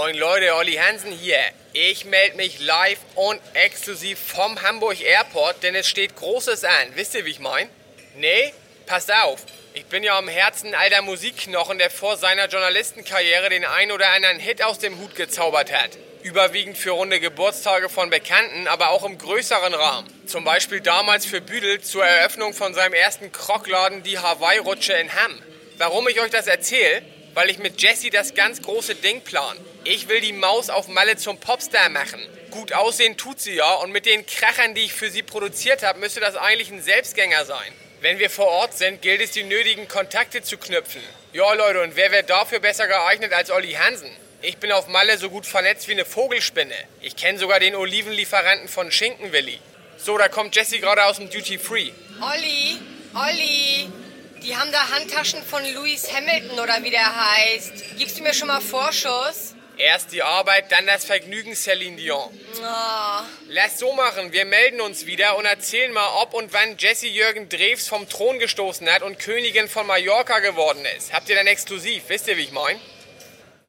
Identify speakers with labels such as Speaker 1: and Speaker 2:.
Speaker 1: Moin Leute, Olli Hansen hier. Ich melde mich live und exklusiv vom Hamburg Airport, denn es steht Großes an. Wisst ihr, wie ich mein? Nee? Passt auf. Ich bin ja am Herzen alter Musikknochen, der vor seiner Journalistenkarriere den ein oder anderen Hit aus dem Hut gezaubert hat. Überwiegend für runde Geburtstage von Bekannten, aber auch im größeren Rahmen. Zum Beispiel damals für Büdel zur Eröffnung von seinem ersten Krockladen die Hawaii-Rutsche in Hamm. Warum ich euch das erzähle? Weil ich mit Jessie das ganz große Ding plan. Ich will die Maus auf Malle zum Popstar machen. Gut aussehen tut sie ja und mit den Krachern, die ich für sie produziert habe, müsste das eigentlich ein Selbstgänger sein. Wenn wir vor Ort sind, gilt es, die nötigen Kontakte zu knüpfen. Ja, Leute, und wer wäre dafür besser geeignet als Olli Hansen? Ich bin auf Malle so gut vernetzt wie eine Vogelspinne. Ich kenne sogar den Olivenlieferanten von Schinkenwilli. So, da kommt Jessie gerade aus dem Duty Free.
Speaker 2: Olli, Olli, die haben da Handtaschen von Lewis Hamilton oder wie der heißt. Gibst du mir schon mal Vorschuss?
Speaker 1: Erst die Arbeit, dann das Vergnügen, Celine Dion.
Speaker 2: Oh.
Speaker 1: Lass so machen, wir melden uns wieder und erzählen mal, ob und wann Jessie Jürgen Drews vom Thron gestoßen hat und Königin von Mallorca geworden ist. Habt ihr dann exklusiv, wisst ihr, wie ich mein?